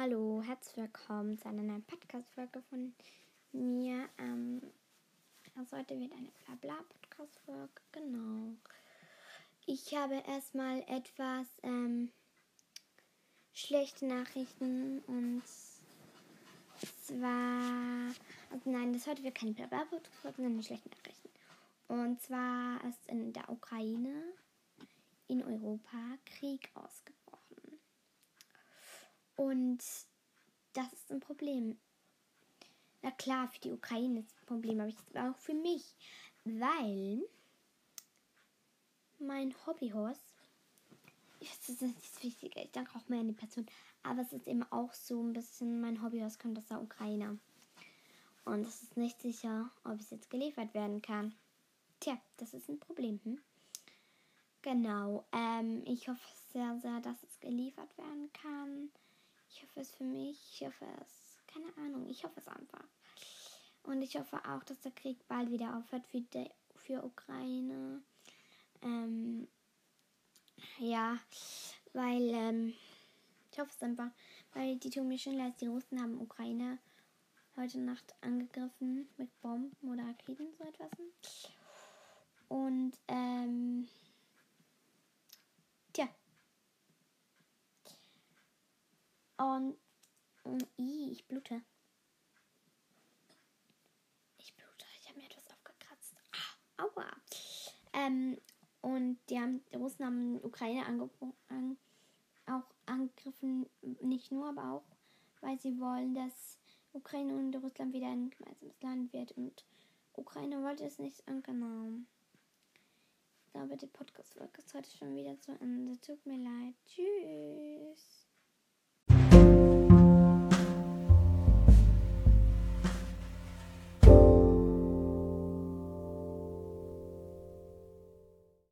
Hallo, herzlich willkommen zu einer neuen Podcast-Folge von mir. Ähm, also heute wird eine Blabla-Podcast-Folge, genau. Ich habe erstmal etwas ähm, schlechte Nachrichten und zwar, also nein, das heute wird keine Blabla-Podcast-Folge, sondern schlechte Nachrichten. Und zwar ist in der Ukraine, in Europa, Krieg ausgebrochen. Und das ist ein Problem. Na klar, für die Ukraine ist ein Problem, aber auch für mich. Weil mein Hobbyhorse, das ist das Wichtige, ich danke auch mehr an die Person, aber es ist eben auch so ein bisschen, mein Hobbyhorse kommt aus der Ukraine. Und es ist nicht sicher, ob es jetzt geliefert werden kann. Tja, das ist ein Problem. Hm? Genau. Ähm, ich hoffe sehr, sehr, dass es geliefert werden kann. Ich hoffe es für mich. Ich hoffe es. Keine Ahnung. Ich hoffe es einfach. Und ich hoffe auch, dass der Krieg bald wieder aufhört für, die, für Ukraine. Ähm, ja, weil ähm, ich hoffe es einfach, weil die tun mir schon leid. Die Russen haben Ukraine heute Nacht angegriffen mit Bomben oder Raketen, so etwas. Und ähm, tja, Und um, i, ich blute. Ich blute. Ich habe mir etwas aufgekratzt. Ah, aua. Ähm, und die, haben, die Russen haben Ukraine an, auch angegriffen, nicht nur, aber auch, weil sie wollen, dass Ukraine und Russland wieder ein gemeinsames Land wird. Und Ukraine wollte es nicht angenommen. Ich glaube, die Podcast-Folge ist heute schon wieder zu Ende. Tut mir leid. Tschüss.